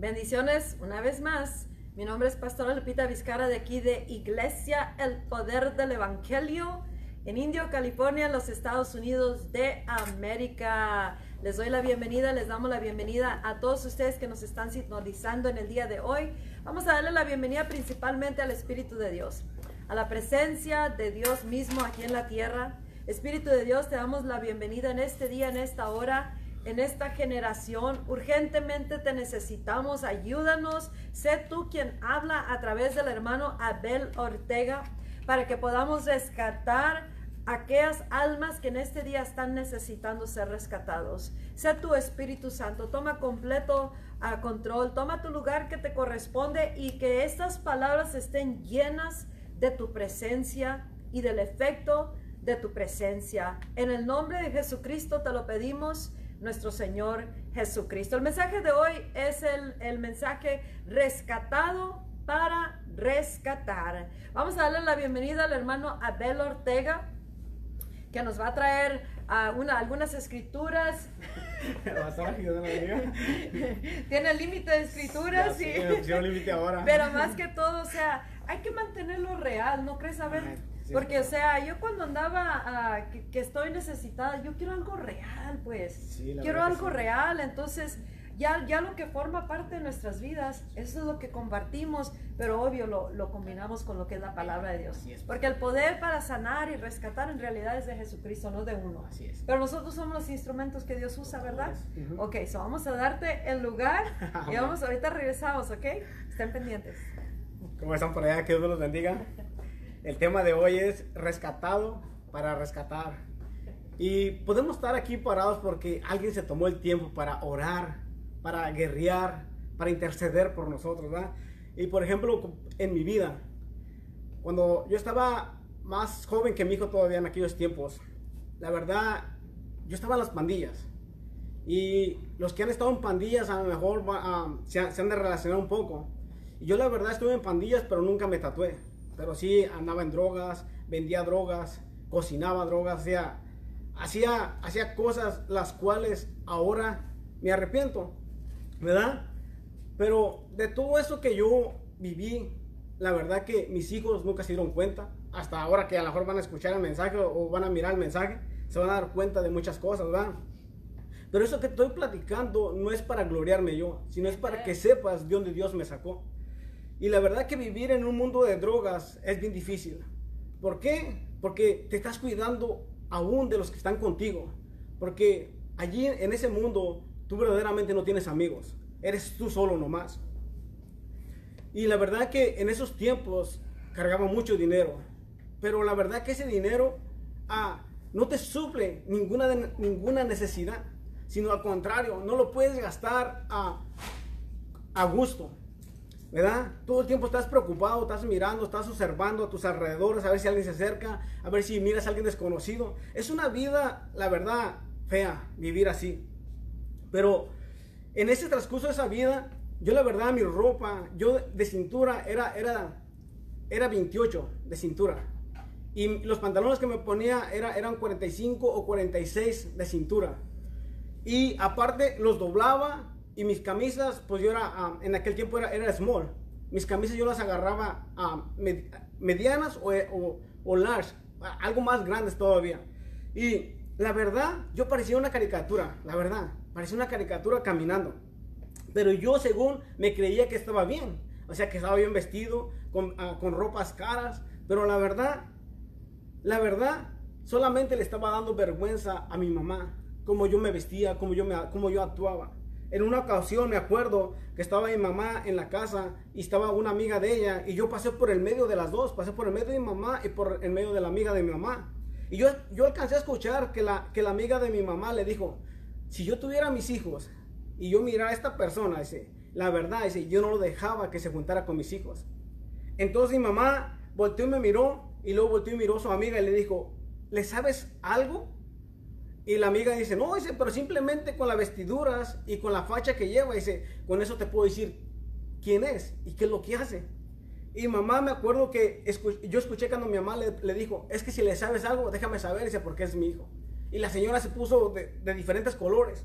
Bendiciones una vez más. Mi nombre es Pastora Lupita Vizcara de aquí de Iglesia El Poder del Evangelio en Indio, California, en los Estados Unidos de América. Les doy la bienvenida, les damos la bienvenida a todos ustedes que nos están sintonizando en el día de hoy. Vamos a darle la bienvenida principalmente al Espíritu de Dios, a la presencia de Dios mismo aquí en la tierra. Espíritu de Dios, te damos la bienvenida en este día, en esta hora en esta generación. Urgentemente te necesitamos. Ayúdanos. Sé tú quien habla a través del hermano Abel Ortega para que podamos rescatar aquellas almas que en este día están necesitando ser rescatados. Sé tu Espíritu Santo. Toma completo a control. Toma tu lugar que te corresponde y que estas palabras estén llenas de tu presencia y del efecto de tu presencia. En el nombre de Jesucristo te lo pedimos nuestro Señor Jesucristo. El mensaje de hoy es el, mensaje rescatado para rescatar. Vamos a darle la bienvenida al hermano Abel Ortega, que nos va a traer uh, una, algunas escrituras. Tiene límite de escrituras, sí. límite ahora. Pero más que todo, o sea, hay que mantenerlo real, ¿no crees, Abel? Porque, o sea, yo cuando andaba, ah, que, estoy necesitada, yo quiero algo real, pues. quiero algo real, entonces... Ya, ya lo que forma parte de nuestras vidas, eso es lo que compartimos, pero obvio lo, lo combinamos con lo que es la palabra de Dios. Porque el poder para sanar y rescatar en realidad es de Jesucristo, no de uno. Así es. Pero nosotros somos los instrumentos que Dios usa, ¿verdad? Ok, so vamos a darte el lugar y vamos, ahorita regresamos, ¿ok? Estén pendientes. ¿Cómo están por allá? Que Dios los bendiga. El tema de hoy es rescatado para rescatar. Y podemos estar aquí parados porque alguien se tomó el tiempo para orar, para guerrear, para interceder por nosotros, ¿verdad? Y por ejemplo, en mi vida, cuando yo estaba más joven que mi hijo todavía en aquellos tiempos, la verdad, yo estaba en las pandillas. Y los que han estado en pandillas a lo mejor ah, se, han de relacionar un poco. Y yo la verdad estuve en pandillas, pero nunca me tatué pero sí andaba en drogas, vendía drogas, cocinaba drogas, hacía, hacía, hacía cosas las cuales ahora me arrepiento, ¿verdad? Pero de todo eso que yo viví, la verdad que mis hijos nunca se dieron cuenta, hasta ahora que a lo mejor van a escuchar el mensaje o van a mirar el mensaje, se van a dar cuenta de muchas cosas, ¿verdad? Pero eso que estoy platicando no es para gloriarme yo, sino es para que sepas de dónde Dios me sacó. Y la verdad que vivir en un mundo de drogas es bien difícil. ¿Por qué? Porque te estás cuidando aún de los que están contigo. Porque allí en ese mundo tú verdaderamente no tienes amigos. Eres tú solo nomás. Y la verdad que en esos tiempos cargaba mucho dinero. Pero la verdad que ese dinero ah, no te suple ninguna, ninguna necesidad. Sino al contrario, no lo puedes gastar a, a gusto. ¿Verdad? Todo el tiempo estás preocupado, estás mirando, estás observando a tus alrededores, a ver si alguien se acerca, a ver si miras a alguien desconocido. Es una vida, la verdad, fea vivir así. Pero en ese transcurso de esa vida, yo la verdad, mi ropa, yo de cintura era, era, era 28 de cintura. Y los pantalones que me ponía era, eran 45 o 46 de cintura. Y aparte los doblaba y mis camisas, pues yo era, ah, en aquel tiempo era, era small. Mis camisas yo las agarraba a medianas o, o, large, algo más grandes todavía. Y la verdad, yo parecía una caricatura, la verdad, parecía una caricatura caminando. Pero yo según me creía que estaba bien, o sea que estaba bien vestido, con, ah, con ropas caras, pero la verdad, la verdad, solamente le estaba dando vergüenza a mi mamá, como yo me vestía, como yo, me, como yo actuaba. En una ocasión me acuerdo que estaba mi mamá en la casa y estaba una amiga de ella y yo pasé por el medio de las dos, pasé por el medio de mi mamá y por el medio de la amiga de mi mamá. Y yo, yo alcancé a escuchar que la, que la amiga de mi mamá le dijo, si yo tuviera mis hijos y yo mirara a esta persona, dice, la verdad, dice, yo no lo dejaba que se juntara con mis hijos. Entonces mi mamá volteó y me miró y luego volteó y miró a su amiga y le dijo, ¿le sabes algo? Y la amiga dice, no, dice, pero simplemente con las vestiduras y con la facha que lleva, dice, con eso te puedo decir quién es y qué es lo que hace. Y mamá me acuerdo que yo escuché cuando mi mamá le, dijo, es que si le sabes algo, déjame saber, dice, porque es mi hijo. Y la señora se puso de, diferentes colores.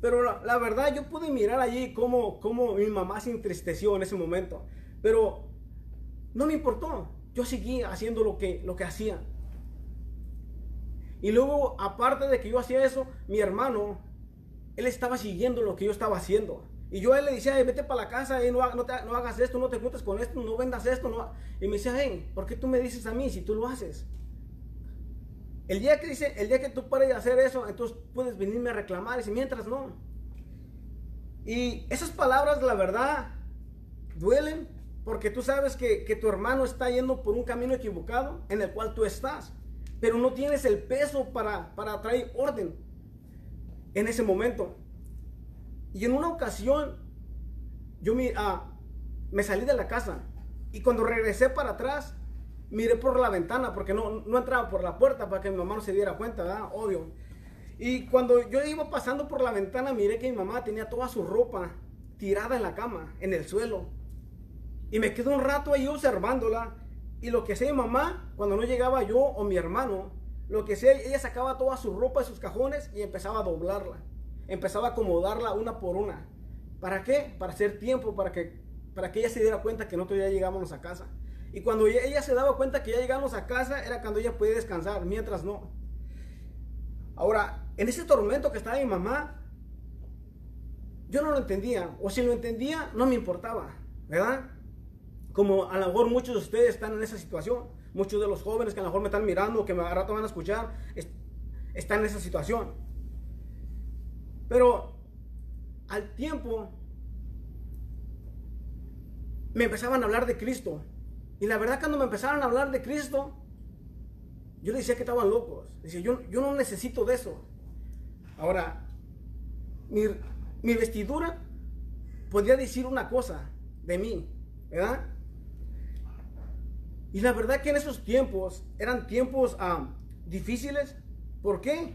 Pero la, verdad, yo pude mirar allí cómo, cómo mi mamá se entristeció en ese momento. Pero no me importó. Yo seguí haciendo lo que, lo que hacía. Y luego, aparte de que yo hacía eso, mi hermano, él estaba siguiendo lo que yo estaba haciendo. Y yo a él le decía, vete para la casa, y no, hagas esto, no te juntes con esto, no vendas esto. No. Y me decía, hey, ¿por qué tú me dices a mí si tú lo haces? El día que dice, el día que tú pares de hacer eso, entonces puedes venirme a reclamar. Y mientras no. Y esas palabras, la verdad, duelen porque tú sabes que, que tu hermano está yendo por un camino equivocado en el cual tú estás pero no tienes el peso para, para traer orden en ese momento. Y en una ocasión, yo me, ah, me salí de la casa y cuando regresé para atrás, miré por la ventana porque no, no entraba por la puerta para que mi mamá no se diera cuenta, ¿verdad? Obvio. Y cuando yo iba pasando por la ventana, miré que mi mamá tenía toda su ropa tirada en la cama, en el suelo. Y me quedé un rato ahí observándola y lo que hacía mi mamá, cuando no llegaba yo o mi hermano, lo que hacía, ella sacaba toda su ropa de sus cajones y empezaba a doblarla. Empezaba a acomodarla una por una. ¿Para qué? Para hacer tiempo, para que, para que ella se diera cuenta que nosotros ya llegábamos a casa. Y cuando ella, se daba cuenta que ya llegamos a casa, era cuando ella podía descansar, mientras no. Ahora, en ese tormento que estaba mi mamá, yo no lo entendía. O si lo entendía, no me importaba, ¿verdad? Como a lo mejor muchos de ustedes están en esa situación, muchos de los jóvenes que a lo mejor me están mirando, que a rato van a escuchar, están en esa situación. Pero al tiempo me empezaban a hablar de Cristo. Y la verdad cuando me empezaron a hablar de Cristo, yo les decía que estaban locos. Decía, yo, yo no necesito de eso. Ahora, mi, mi vestidura podría decir una cosa de mí, ¿verdad? Y la verdad que en esos tiempos eran tiempos ah, difíciles. ¿Por qué?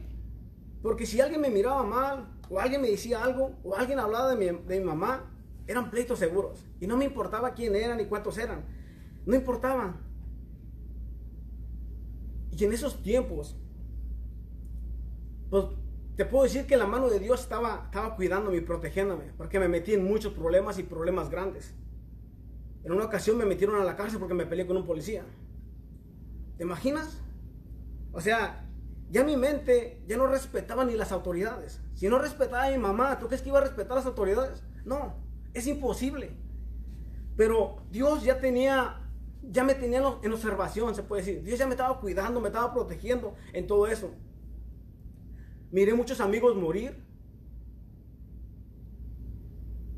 Porque si alguien me miraba mal, o alguien me decía algo, o alguien hablaba de mi, de mi mamá, eran pleitos seguros. Y no me importaba quién eran ni cuántos eran. No importaba. Y en esos tiempos, pues te puedo decir que la mano de Dios estaba, estaba cuidándome y protegiéndome, porque me metí en muchos problemas y problemas grandes. En una ocasión me metieron a la cárcel porque me peleé con un policía. ¿Te imaginas? O sea, ya mi mente ya no respetaba ni las autoridades. Si no respetaba a mi mamá, ¿tú crees que iba a respetar a las autoridades? No, es imposible. Pero Dios ya tenía, ya me tenía en observación, se puede decir. Dios ya me estaba cuidando, me estaba protegiendo en todo eso. Miré muchos amigos morir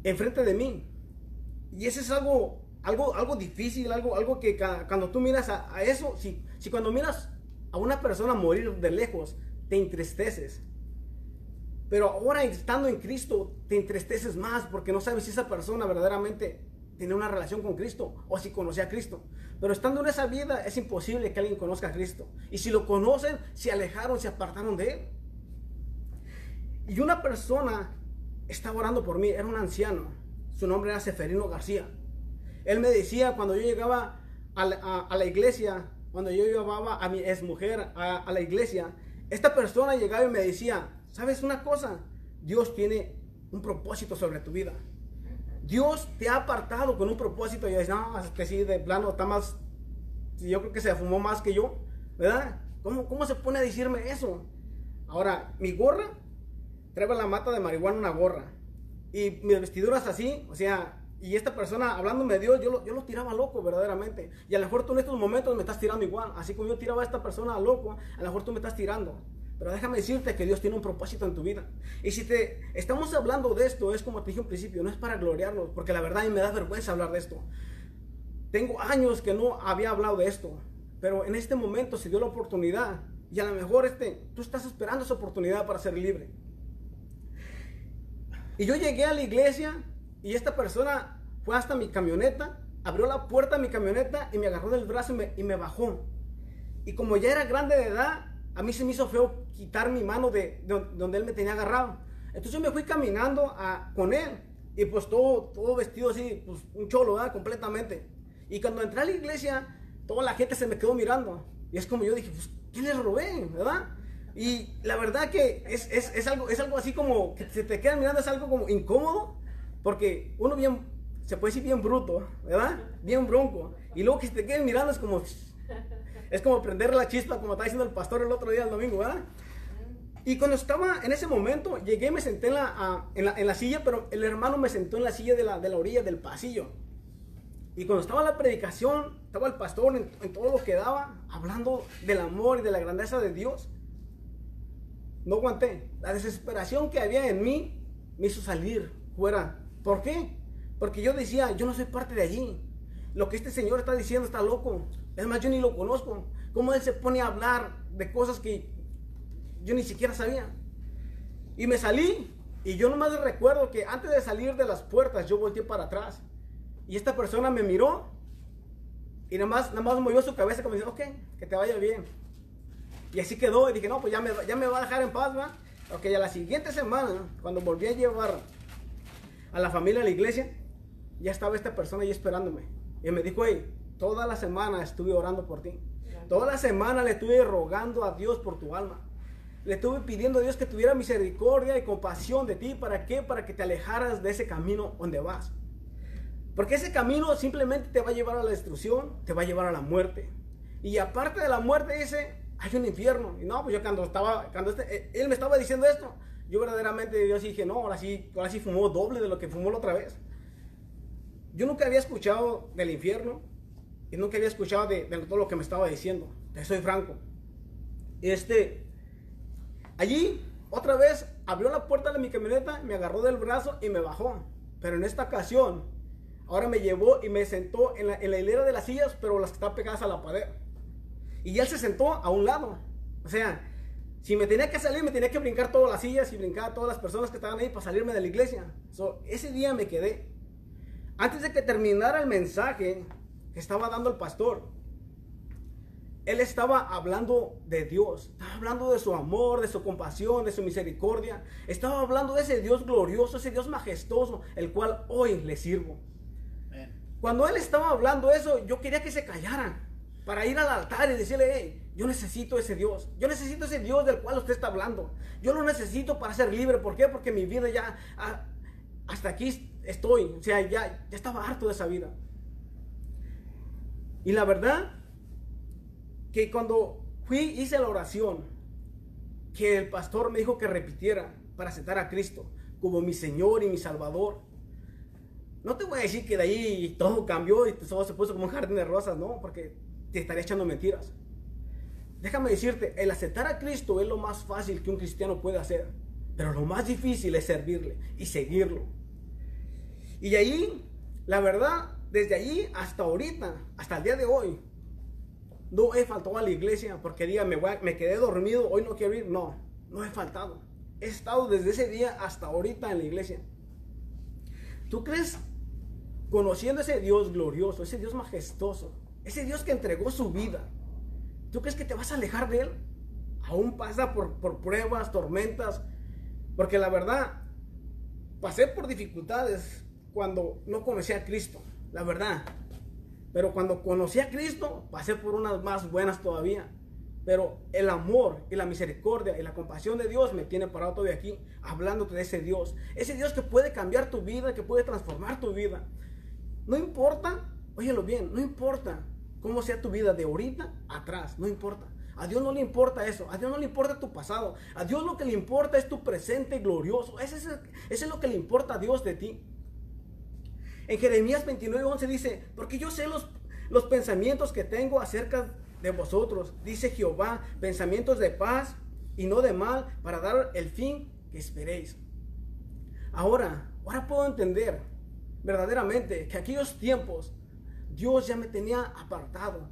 enfrente de mí. Y ese es algo algo, algo difícil, algo, algo que cuando tú miras a, eso, si, si cuando miras a una persona morir de lejos, te entristeces. Pero ahora estando en Cristo, te entristeces más porque no sabes si esa persona verdaderamente tiene una relación con Cristo o si conocía a Cristo. Pero estando en esa vida es imposible que alguien conozca a Cristo. Y si lo conocen, se alejaron, se apartaron de Él. Y una persona estaba orando por mí, era un anciano. Su nombre era Seferino García. Él me decía cuando yo llegaba a la, iglesia, cuando yo llevaba a mi exmujer a, a la iglesia, esta persona llegaba y me decía, ¿sabes una cosa? Dios tiene un propósito sobre tu vida. Dios te ha apartado con un propósito. Y yo decía, no, es que sí, de plano está más. Yo creo que se fumó más que yo, ¿verdad? ¿Cómo, ¿Cómo se pone a decirme eso? Ahora, mi gorra, trae la mata de marihuana una gorra. Y mis vestiduras así, o sea, y esta persona hablándome de Dios, yo lo, yo lo tiraba loco verdaderamente. Y a lo mejor tú en estos momentos me estás tirando igual. Así como yo tiraba a esta persona loco, a lo mejor tú me estás tirando. Pero déjame decirte que Dios tiene un propósito en tu vida. Y si te estamos hablando de esto, es como te dije al principio, no es para gloriarnos, porque la verdad a mí me da vergüenza hablar de esto. Tengo años que no había hablado de esto, pero en este momento se dio la oportunidad. Y a lo mejor este, tú estás esperando esa oportunidad para ser libre. Y yo llegué a la iglesia y esta persona fue hasta mi camioneta, abrió la puerta de mi camioneta y me agarró del brazo y me, bajó. Y como ya era grande de edad, a mí se me hizo feo quitar mi mano de, donde él me tenía agarrado. Entonces yo me fui caminando con él y pues todo, todo vestido así, pues un cholo, ¿verdad? Completamente. Y cuando entré a la iglesia, toda la gente se me quedó mirando. Y es como yo dije, pues, ¿qué les robé? ¿Verdad? Y la verdad que es, es, es, algo, es algo así como que se te quedan mirando, es algo como incómodo, porque uno bien, se puede decir bien bruto, ¿verdad? Bien bronco. Y luego que se te queden mirando es como, es como prender la chispa, como está diciendo el pastor el otro día, el domingo, ¿verdad? Y cuando estaba en ese momento, llegué, me senté en la, en la, en la silla, pero el hermano me sentó en la silla de la, de la orilla del pasillo. Y cuando estaba la predicación, estaba el pastor en, en, todo lo que daba, hablando del amor y de la grandeza de Dios. No aguanté. La desesperación que había en mí me hizo salir fuera. ¿Por qué? Porque yo decía, yo no soy parte de allí. Lo que este señor está diciendo está loco. Es más, yo ni lo conozco. ¿Cómo él se pone a hablar de cosas que yo ni siquiera sabía? Y me salí. Y yo nomás recuerdo que antes de salir de las puertas, yo volteé para atrás. Y esta persona me miró. Y nada más, movió su cabeza como diciendo, ok, que te vaya bien. Y así quedó. Y dije, no, pues ya me, ya me va a dejar en paz, ¿va? Ok, a la siguiente semana, cuando volví a llevar a la familia a la iglesia, ya estaba esta persona ahí esperándome. Y me dijo, hey, toda la semana estuve orando por ti. Toda la semana le estuve rogando a Dios por tu alma. Le estuve pidiendo a Dios que tuviera misericordia y compasión de ti. ¿Para qué? Para que te alejaras de ese camino donde vas. Porque ese camino simplemente te va a llevar a la destrucción, te va a llevar a la muerte. Y aparte de la muerte, dice, hay un infierno. Y no, pues yo cuando estaba, cuando este, eh, él me estaba diciendo esto, yo verdaderamente yo dije, no, ahora sí, ahora sí fumó doble de lo que fumó la otra vez. Yo nunca había escuchado del infierno y nunca había escuchado de, todo lo que me estaba diciendo. Te soy franco. Este, allí, otra vez, abrió la puerta de mi camioneta, me agarró del brazo y me bajó. Pero en esta ocasión, ahora me llevó y me sentó en la, en la hilera de las sillas, pero las que están pegadas a la pared. Y él se sentó a un lado. O sea, si me tenía que salir, me tenía que brincar todas las sillas y brincar a todas las personas que estaban ahí para salirme de la iglesia. ese día me quedé. Antes de que terminara el mensaje que estaba dando el pastor, él estaba hablando de Dios, estaba hablando de su amor, de su compasión, de su misericordia. Estaba hablando de ese Dios glorioso, ese Dios majestuoso, el cual hoy le sirvo. Cuando él estaba hablando eso, yo quería que se callaran para ir al altar y decirle, hey, yo necesito ese Dios. Yo necesito ese Dios del cual usted está hablando. Yo lo necesito para ser libre. ¿Por qué? Porque mi vida ya, ah, hasta aquí estoy. O sea, ya, ya estaba harto de esa vida. Y la verdad, que cuando fui, hice la oración, que el pastor me dijo que repitiera para aceptar a Cristo como mi Señor y mi Salvador. No te voy a decir que de ahí todo cambió y todo se puso como un jardín de rosas, no, porque te estaría echando mentiras. Déjame decirte, el aceptar a Cristo es lo más fácil que un cristiano puede hacer, pero lo más difícil es servirle y seguirlo. Y ahí, la verdad, desde allí hasta ahorita, hasta el día de hoy, no he faltado a la iglesia porque diga, me, me quedé dormido, hoy no quiero ir. No, no he faltado. He estado desde ese día hasta ahorita en la iglesia. ¿Tú crees, conociendo ese Dios glorioso, ese Dios majestuoso, ese Dios que entregó su vida, ¿tú crees que te vas a alejar de Él? Aún pasa por, pruebas, tormentas, porque la verdad, pasé por dificultades cuando no conocí a Cristo, la verdad. Pero cuando conocí a Cristo, pasé por unas más buenas todavía. Pero el amor y la misericordia y la compasión de Dios me tiene parado todavía aquí, hablándote de ese Dios. Ese Dios que puede cambiar tu vida, que puede transformar tu vida. No importa, óyelo bien, no importa cómo sea tu vida de ahorita atrás, no importa. A Dios no le importa eso, a Dios no le importa tu pasado, a Dios lo que le importa es tu presente glorioso, ese es, es lo que le importa a Dios de ti. En Jeremías 29, 11 dice, porque yo sé los, los pensamientos que tengo acerca de vosotros, dice Jehová, pensamientos de paz y no de mal, para dar el fin que esperéis. Ahora, ahora puedo entender verdaderamente que aquellos tiempos Dios ya me tenía apartado.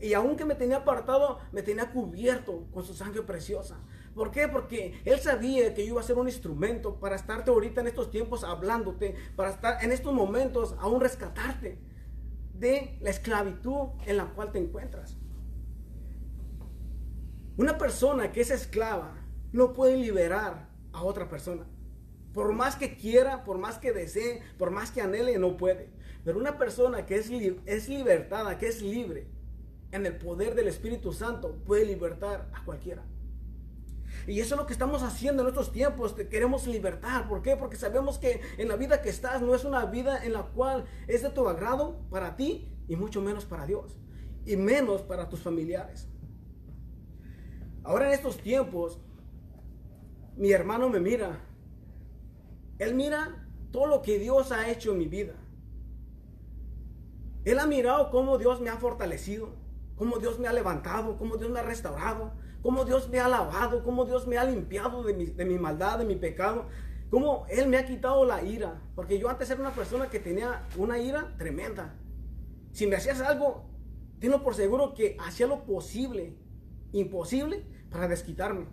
Y aunque me tenía apartado, me tenía cubierto con su sangre preciosa. ¿Por qué? Porque Él sabía que yo iba a ser un instrumento para estarte ahorita en estos tiempos hablándote, para estar en estos momentos aún rescatarte de la esclavitud en la cual te encuentras. Una persona que es esclava no puede liberar a otra persona. Por más que quiera, por más que desee, por más que anhele, no puede. Pero una persona que es, es libertada, que es libre, en el poder del Espíritu Santo, puede libertar a cualquiera. Y eso es lo que estamos haciendo en estos tiempos. queremos libertad. ¿Por qué? Porque sabemos que en la vida que estás no es una vida en la cual es de tu agrado para ti y mucho menos para Dios. Y menos para tus familiares. Ahora en estos tiempos, mi hermano me mira. Él mira todo lo que Dios ha hecho en mi vida. Él ha mirado cómo Dios me ha fortalecido, cómo Dios me ha levantado, cómo Dios me ha restaurado, cómo Dios me ha lavado, cómo Dios me ha limpiado de mi, maldad, de mi pecado, cómo Él me ha quitado la ira. Porque yo antes era una persona que tenía una ira tremenda. Si me hacías algo, tengo por seguro que hacía lo posible, imposible, para desquitarme.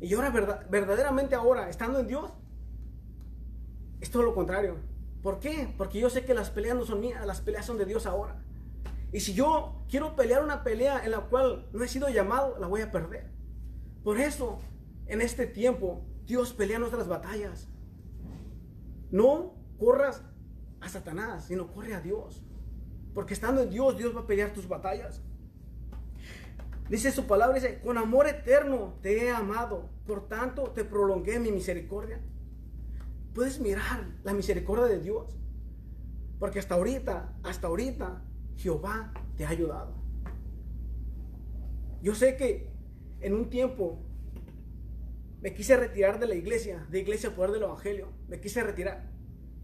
Y ahora, verdaderamente ahora, estando en Dios, es todo lo contrario. ¿Por qué? Porque yo sé que las peleas no son mías, las peleas son de Dios ahora. Y si yo quiero pelear una pelea en la cual no he sido llamado, la voy a perder. Por eso, en este tiempo, Dios pelea nuestras batallas. No corras a Satanás, sino corre a Dios. Porque estando en Dios, Dios va a pelear tus batallas. Dice su palabra, dice, con amor eterno te he amado, por tanto te prolongué mi misericordia. Puedes mirar la misericordia de Dios. Porque hasta ahorita, hasta ahorita, Jehová te ha ayudado. Yo sé que en un tiempo me quise retirar de la iglesia, de Iglesia Poder del Evangelio. Me quise retirar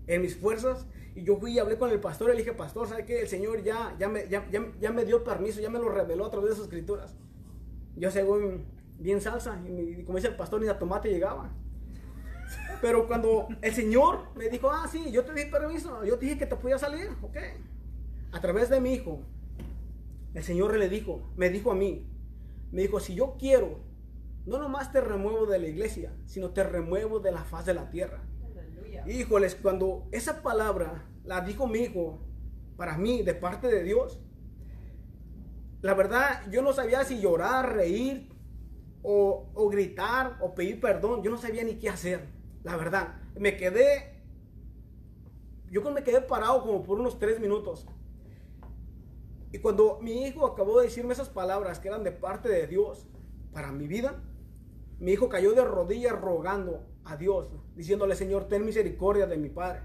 en mis fuerzas. Y yo fui y hablé con el pastor y le dije, pastor, ¿sabe qué? El Señor ya, ya, me, ya, ya, me dio permiso, ya me lo reveló a través de sus escrituras. Yo según bien salsa, y como dice el pastor, ni a tomate llegaba. Pero cuando el Señor me dijo, ah, sí, yo te di permiso, yo te dije que te podía salir, ok a través de mi hijo, el Señor le dijo, me dijo a mí, me dijo, si yo quiero, no nomás te remuevo de la iglesia, sino te remuevo de la faz de la tierra. Híjoles, cuando esa palabra la dijo mi hijo para mí de parte de Dios, la verdad yo no sabía si llorar, reír o, o gritar o pedir perdón. Yo no sabía ni qué hacer, la verdad. Me quedé, yo me quedé parado como por unos tres minutos. Y cuando mi hijo acabó de decirme esas palabras que eran de parte de Dios para mi vida, mi hijo cayó de rodillas rogando a Dios, diciéndole, Señor, ten misericordia de mi padre.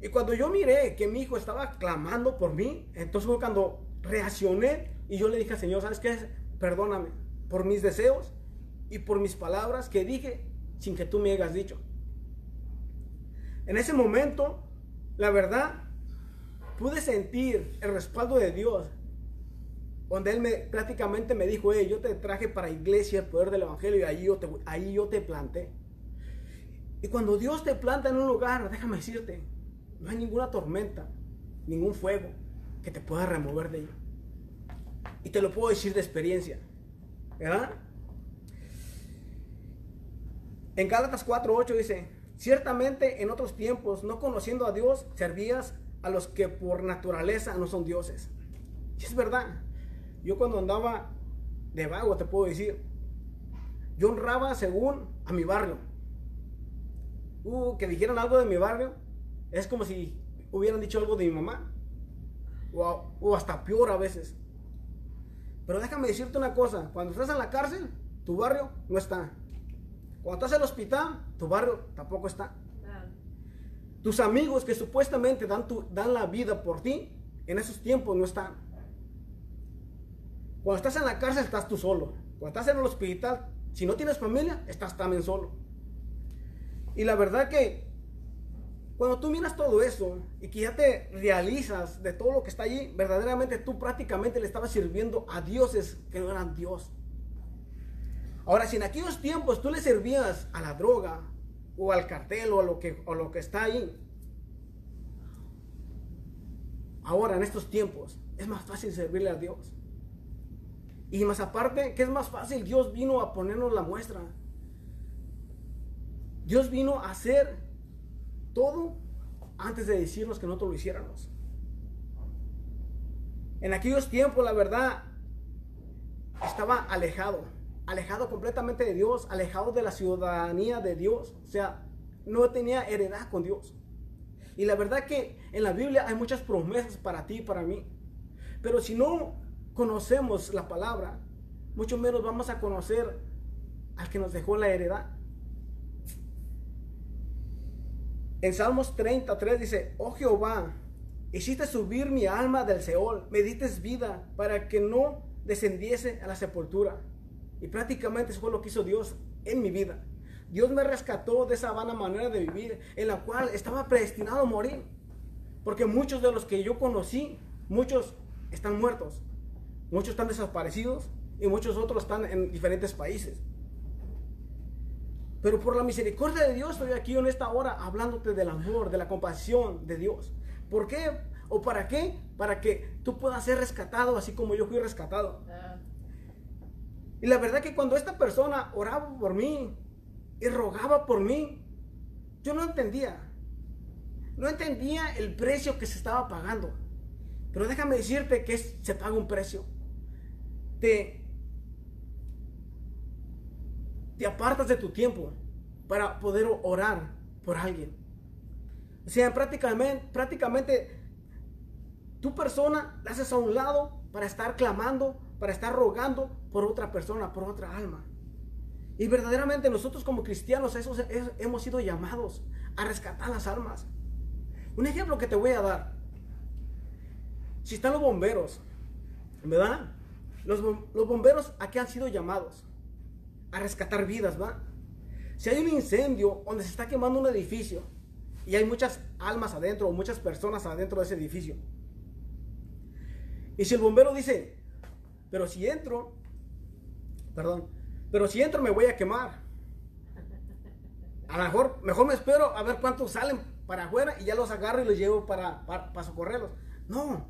Y cuando yo miré que mi hijo estaba clamando por mí, entonces fue cuando reaccioné y yo le dije, Señor, ¿sabes qué? Perdóname por mis deseos y por mis palabras que dije sin que tú me hayas dicho. En ese momento, la verdad, pude sentir el respaldo de Dios. Donde Él me, prácticamente me dijo, yo te traje para iglesia el poder del Evangelio y ahí yo, te, ahí yo te planté. Y cuando Dios te planta en un lugar, déjame decirte, no hay ninguna tormenta, ningún fuego que te pueda remover de ello. Y te lo puedo decir de experiencia. ¿Verdad? En Gálatas 4:8 dice, ciertamente en otros tiempos, no conociendo a Dios, servías a los que por naturaleza no son dioses. Y es verdad. Yo cuando andaba de vago, te puedo decir, yo honraba según a mi barrio. Uh, que dijeran algo de mi barrio, es como si hubieran dicho algo de mi mamá. O, o hasta peor a veces. Pero déjame decirte una cosa, cuando estás en la cárcel, tu barrio no está. Cuando estás en el hospital, tu barrio tampoco está. Tus amigos que supuestamente dan, tu, dan la vida por ti, en esos tiempos no están. Cuando estás en la cárcel estás tú solo. Cuando estás en el hospital, si no tienes familia, estás también solo. Y la verdad que cuando tú miras todo eso y que ya te realizas de todo lo que está allí, verdaderamente tú prácticamente le estabas sirviendo a dioses que no eran Dios. Ahora, si en aquellos tiempos tú le servías a la droga, o al cartel o a lo que, lo que está ahí. Ahora, en estos tiempos, es más fácil servirle a Dios. Y más aparte, que es más fácil, Dios vino a ponernos la muestra. Dios vino a hacer todo antes de decirnos que nosotros lo hiciéramos. En aquellos tiempos, la verdad, estaba alejado alejado completamente de Dios, alejado de la ciudadanía de Dios. O sea, no tenía heredad con Dios. Y la verdad que en la Biblia hay muchas promesas para ti y para mí. Pero si no conocemos la palabra, mucho menos vamos a conocer al que nos dejó la heredad. En Salmos 33 dice, oh Jehová, hiciste subir mi alma del Seol, me diste vida para que no descendiese a la sepultura. Y prácticamente eso fue lo que hizo Dios en mi vida. Dios me rescató de esa vana manera de vivir en la cual estaba predestinado a morir. Porque muchos de los que yo conocí, muchos están muertos, muchos están desaparecidos y muchos otros están en diferentes países. Pero por la misericordia de Dios estoy aquí en esta hora hablándote del amor, de la compasión de Dios. ¿Por qué? ¿O para qué? Para que tú puedas ser rescatado así como yo fui rescatado. Y la verdad que cuando esta persona oraba por mí y rogaba por mí, yo no entendía. No entendía el precio que se estaba pagando. Pero déjame decirte que se paga un precio. Te, te apartas de tu tiempo para poder orar por alguien. O sea, prácticamente, prácticamente tu persona la haces a un lado para estar clamando, para estar rogando por otra persona, por otra alma. Y verdaderamente nosotros como cristianos esos, hemos sido llamados a rescatar las almas. Un ejemplo que te voy a dar. Si están los bomberos, ¿verdad? Los, los bomberos a qué han sido llamados? A rescatar vidas, ¿va? Si hay un incendio donde se está quemando un edificio y hay muchas almas adentro o muchas personas adentro de ese edificio. Y si el bombero dice, pero si entro, perdón, pero si entro me voy a quemar. A lo mejor, mejor me espero a ver cuántos salen para afuera y ya los agarro y los llevo para, para, para socorrerlos. No,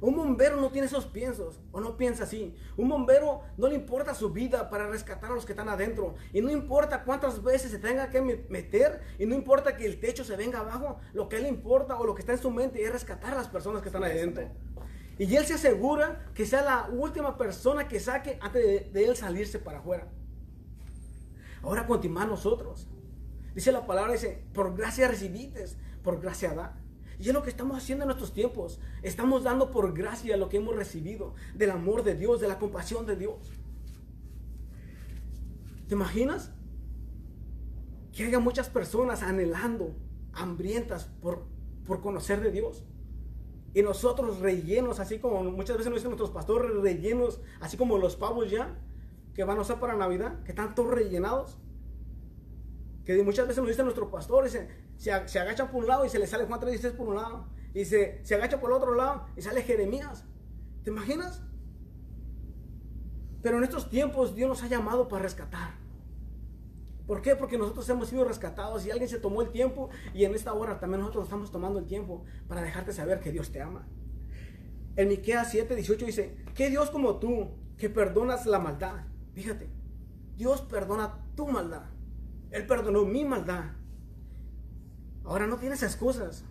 un bombero no tiene esos piensos o no piensa así. Un bombero no le importa su vida para rescatar a los que están adentro. Y no importa cuántas veces se tenga que meter y no importa que el techo se venga abajo. Lo que a él importa o lo que está en su mente es rescatar a las personas que están adentro. Y él se asegura que sea la última persona que saque antes de, él salirse para afuera. Ahora continuamos nosotros. Dice la palabra, dice, por gracia recibites, por gracia da. Y es lo que estamos haciendo en nuestros tiempos. Estamos dando por gracia lo que hemos recibido del amor de Dios, de la compasión de Dios. ¿Te imaginas? Que haya muchas personas anhelando, hambrientas por, por conocer de Dios. Y nosotros rellenos, así como muchas veces nos dicen nuestros pastores, rellenos, así como los pavos ya, que van a usar para Navidad, que están todos rellenados. Que muchas veces nos dicen nuestros pastores, se, agacha por un lado y se le sale Juan 3.16 por un lado. Y se, se agacha por el otro lado y sale Jeremías. ¿Te imaginas? Pero en estos tiempos Dios nos ha llamado para rescatar. ¿Por qué? Porque nosotros hemos sido rescatados y alguien se tomó el tiempo y en esta hora también nosotros estamos tomando el tiempo para dejarte saber que Dios te ama. En Miqueas 7:18 dice, ¿qué Dios como tú que perdonas la maldad? Fíjate, Dios perdona tu maldad. Él perdonó mi maldad. Ahora no tienes excusas.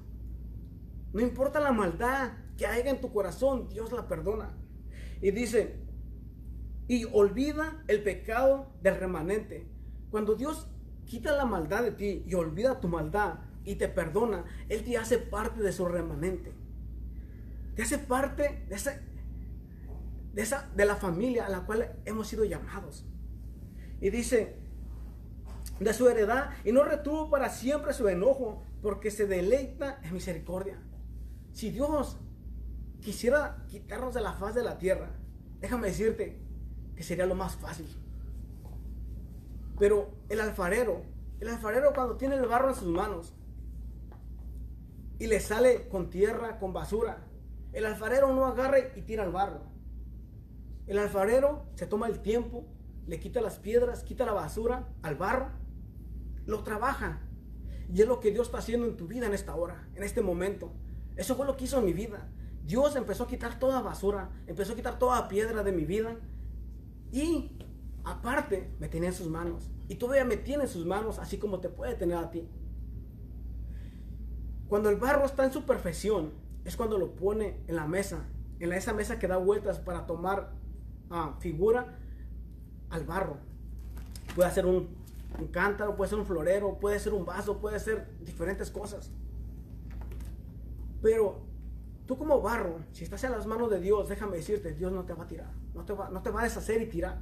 No importa la maldad que haya en tu corazón, Dios la perdona. Y dice, y olvida el pecado del remanente. Cuando Dios quita la maldad de ti y olvida tu maldad y te perdona, Él te hace parte de su remanente. Te hace parte de esa, de, esa, de la familia a la cual hemos sido llamados. Y dice, de su heredad y no retuvo para siempre su enojo, porque se deleita en misericordia. Si Dios quisiera quitarnos de la faz de la tierra, déjame decirte que sería lo más fácil. Pero el alfarero, el alfarero cuando tiene el barro en sus manos y le sale con tierra, con basura, el alfarero no agarra y tira el barro. El alfarero se toma el tiempo, le quita las piedras, quita la basura al barro lo trabaja. Y es lo que Dios está haciendo en tu vida en esta hora, en este momento. Eso fue lo que hizo en mi vida. Dios empezó a quitar toda basura, empezó a quitar toda piedra de mi vida. Y aparte me tenía en sus manos. Y todavía me tiene en sus manos, así como te puede tener a ti. Cuando el barro está en su perfección, es cuando lo pone en la mesa, en esa mesa que da vueltas para tomar ah, figura al barro. Puede hacer un cántaro, puede ser un florero, puede ser un vaso, puede ser diferentes cosas. Pero tú como barro, si estás en las manos de Dios, déjame decirte, Dios no te va a tirar, no no te va a deshacer y tirar,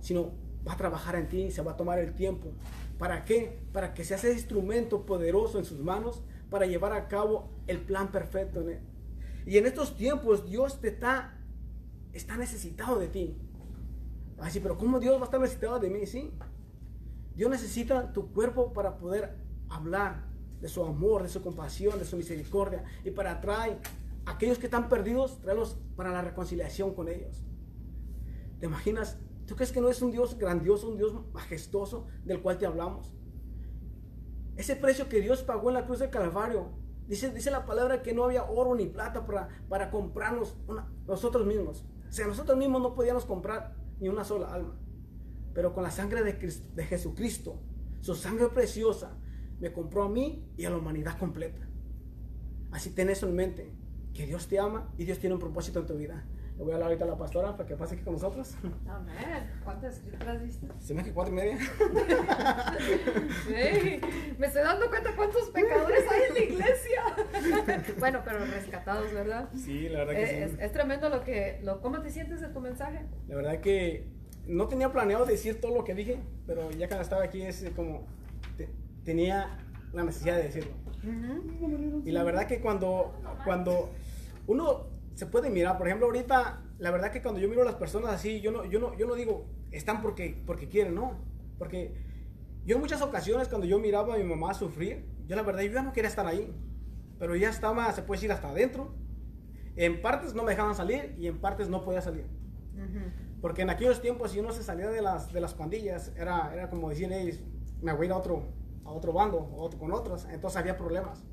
sino va a trabajar en ti, se va a tomar el tiempo. ¿Para qué? Para que seas ese instrumento poderoso en sus manos para llevar a cabo el plan perfecto. Y en estos tiempos Dios te está, está necesitado de ti. Así, pero ¿cómo Dios va a estar necesitado de mí? Sí. Dios necesita tu cuerpo para poder hablar de su amor, de su compasión, de su misericordia y para traer a aquellos que están perdidos, traerlos para la reconciliación con ellos. ¿Te imaginas? ¿Tú crees que no es un Dios grandioso, un Dios majestuoso del cual te hablamos? Ese precio que Dios pagó en la cruz del Calvario, dice, dice la palabra que no había oro ni plata para, para comprarnos nosotros mismos. O sea, nosotros mismos no podíamos comprar ni una sola alma. Pero con la sangre de, de Jesucristo, su sangre preciosa, me compró a mí y a la humanidad completa. Así ten eso en mente, que Dios te ama y Dios tiene un propósito en tu vida. Le voy a hablar ahorita a la pastora para que pase aquí con nosotros. Amén. ¿Cuántas escrituras diste? Se me hace cuatro y media. sí, me estoy dando cuenta cuántos pecadores hay en la iglesia. bueno, pero rescatados, ¿verdad? Sí, la verdad que es, sí. Es, tremendo lo que, lo, ¿cómo te sientes de tu mensaje? La verdad que no tenía planeado decir todo lo que dije, pero ya cuando estaba aquí es como te, tenía la necesidad de decirlo. Uh -huh. Y la verdad que cuando, cuando uno se puede mirar, por ejemplo, ahorita, la verdad que cuando yo miro a las personas así, yo no, yo no, yo no digo, están porque, porque quieren, no. Porque yo en muchas ocasiones cuando yo miraba a mi mamá sufrir, yo la verdad, yo ya no quería estar ahí. Pero ya estaba, se puede decir, hasta adentro. En partes no me dejaban salir y en partes no podía salir. Uh -huh. Porque en aquellos tiempos, si uno se salía de las, de las pandillas, era, era como decían ellos, me voy a ir a otro, a otro bando, o otro, con otros. Entonces había problemas.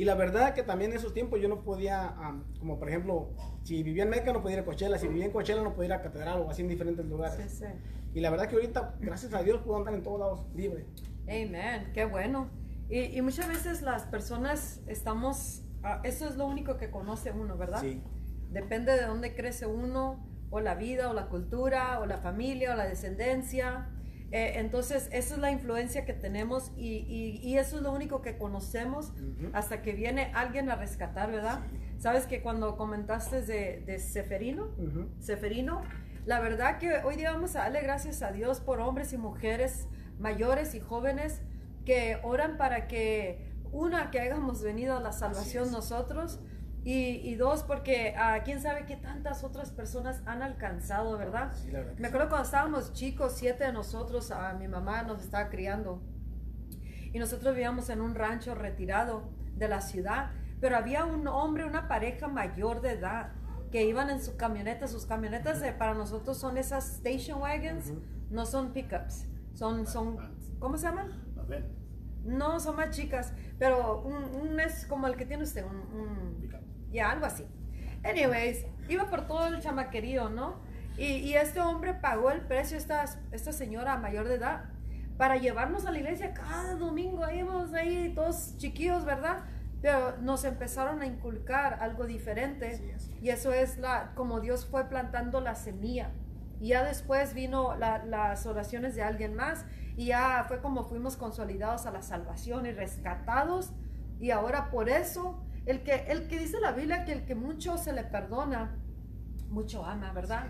Y la verdad que también en esos tiempos yo no podía, um, como por ejemplo, si vivía en Meca no podía ir a Coachella, si vivía en Coachella no podía ir a Catedral o así en diferentes lugares. Sí, sí. Y la verdad que ahorita, gracias a Dios, puedo andar en todos lados libre. Amén, qué bueno. Y, y muchas veces las personas estamos, uh, eso es lo único que conoce uno, ¿verdad? Sí. Depende de dónde crece uno, o la vida, o la cultura, o la familia, o la descendencia. Eh, entonces, esa es la influencia que tenemos y, y, y, eso es lo único que conocemos uh -huh. hasta que viene alguien a rescatar, ¿verdad? Sí. Sabes que cuando comentaste de, de Seferino, Uh -huh. Seferino, la verdad que hoy día vamos a darle gracias a Dios por hombres y mujeres mayores y jóvenes que oran para que, una, que hayamos venido a la salvación nosotros. Y, y, dos, porque uh, quién sabe qué tantas otras personas han alcanzado, ¿verdad? Sí, la verdad Me acuerdo cuando estábamos chicos, siete de nosotros, uh, mi mamá nos estaba criando. Y nosotros vivíamos en un rancho retirado de la ciudad. Pero había un hombre, una pareja mayor de edad, que iban en su camioneta. Sus camionetas de, para nosotros son esas station wagons, uh -huh. no son pickups. Son, son, ¿cómo se llaman? No, son más chicas, pero un, un, es como el que tiene usted, un, un ya, algo así. Anyways, iba por todo el chamaquerío, ¿no? Y, y, este hombre pagó el precio, esta, esta señora mayor de edad, para llevarnos a la iglesia cada domingo. Íbamos ahí todos chiquillos, ¿verdad? Pero nos empezaron a inculcar algo diferente. Sí, sí. Y eso es la, como Dios fue plantando la semilla. Y ya después vino la, las oraciones de alguien más. Y ya fue como fuimos consolidados a la salvación y rescatados. Y ahora por eso el que, el que dice la Biblia que el que mucho se le perdona, mucho ama, ¿verdad?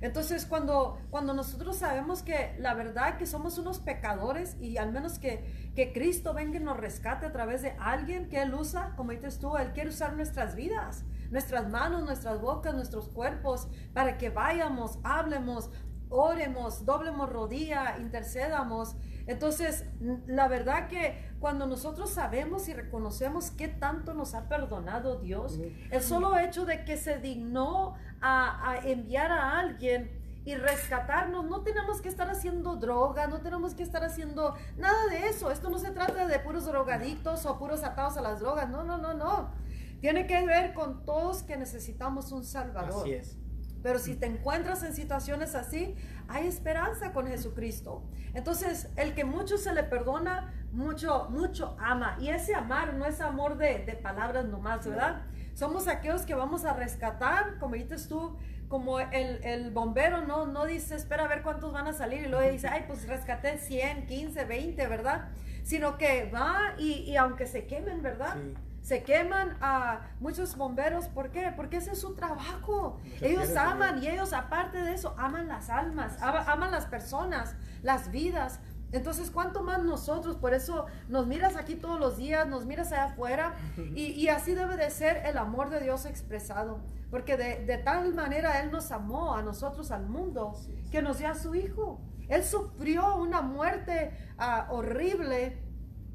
Entonces cuando, cuando nosotros sabemos que la verdad que somos unos pecadores y al menos que, que Cristo venga y nos rescate a través de alguien que Él usa, como dices tú, Él quiere usar nuestras vidas, nuestras manos, nuestras bocas, nuestros cuerpos, para que vayamos, hablemos, oremos, doblemos rodilla, intercedamos. Entonces, la verdad que cuando nosotros sabemos y reconocemos qué tanto nos ha perdonado Dios, el solo hecho de que se dignó a, a enviar a alguien y rescatarnos, no tenemos que estar haciendo droga, no tenemos que estar haciendo nada de eso. Esto no se trata de puros drogadictos o puros atados a las drogas, no, no, no, no. Tiene que ver con todos que necesitamos un Salvador. Así es. Pero si te encuentras en situaciones así, hay esperanza con Jesucristo. Entonces, el que mucho se le perdona, mucho, mucho ama. Y ese amar no es amor de, de palabras nomás, ¿verdad? Somos aquellos que vamos a rescatar, como dices tú, como el, el, bombero no, no dice, espera a ver cuántos van a salir y luego dice, ay, pues rescaté 100, 15, 20, ¿verdad? Sino que va y, y aunque se quemen, ¿verdad? Sí. Se queman a muchos bomberos, ¿por qué? Porque ese es su trabajo. Ellos aman y ellos aparte de eso aman las almas, ama- aman las personas, las vidas. Entonces, ¿cuánto más nosotros? Por eso nos miras aquí todos los días, nos miras allá afuera y, y así debe de ser el amor de Dios expresado. Porque de, de tal manera Él nos amó a nosotros, al mundo, que nos dio a su Hijo. Él sufrió una muerte ah, horrible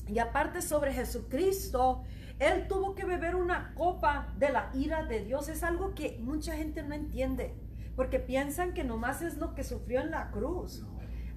y aparte sobre Jesucristo, Él tuvo que beber una copa de la ira de Dios. Es algo que mucha gente no entiende, porque piensan que nomás es lo que sufrió en la cruz.